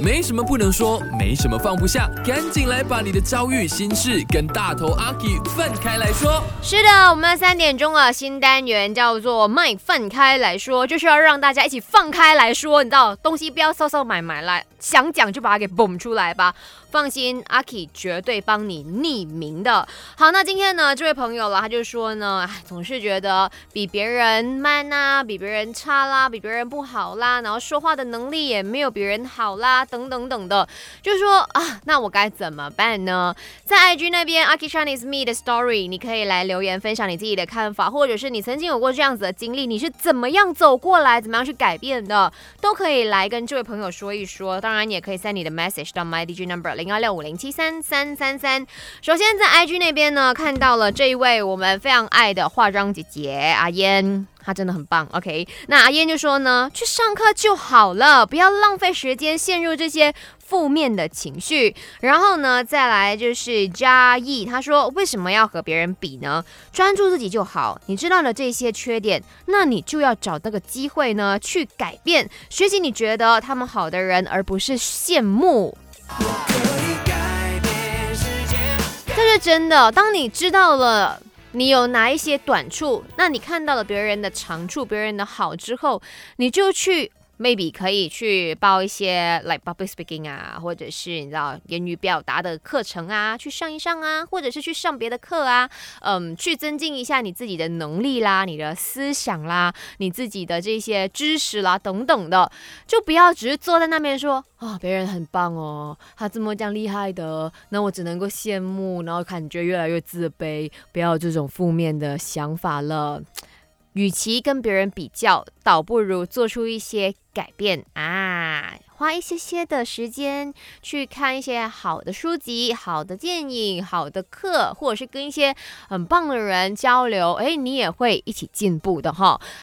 没什么不能说，没什么放不下，赶紧来把你的遭遇、心事跟大头阿 K 分开来说。是的，我们三点钟啊，新单元叫做“麦分开来说”，就是要让大家一起放开来说，你知道，东西不要骚骚买买来，想讲就把它给蹦出来吧。放心，阿 K 绝对帮你匿名的。好，那今天呢，这位朋友了，他就说呢，总是觉得比别人慢呐，比别人差啦，比别人不好啦，然后说话的能力也没有别人好啦，等等等的，就说啊，那我该怎么办呢？在 IG 那边，阿 K Chinese Me 的 Story，你可以来留言分享你自己的看法，或者是你曾经有过这样子的经历，你是怎么样走过来，怎么样去改变的，都可以来跟这位朋友说一说。当然，你也可以 send 你的 message 到 My DJ Number。零二六五零七三三三三。首先在 IG 那边呢，看到了这一位我们非常爱的化妆姐姐阿嫣，他真的很棒。OK，那阿燕就说呢，去上课就好了，不要浪费时间陷入这些负面的情绪。然后呢，再来就是嘉义，他说为什么要和别人比呢？专注自己就好。你知道了这些缺点，那你就要找那个机会呢，去改变，学习你觉得他们好的人，而不是羡慕。这是真的。当你知道了你有哪一些短处，那你看到了别人的长处、别人的好之后，你就去。Maybe 可以去报一些 like public speaking 啊，或者是你知道言语表达的课程啊，去上一上啊，或者是去上别的课啊，嗯，去增进一下你自己的能力啦，你的思想啦，你自己的这些知识啦等等的，就不要只是坐在那边说啊，别人很棒哦，他这么这样厉害的，那我只能够羡慕，然后感觉越来越自卑，不要这种负面的想法了。与其跟别人比较，倒不如做出一些改变啊！花一些些的时间去看一些好的书籍、好的电影、好的课，或者是跟一些很棒的人交流，诶，你也会一起进步的哈。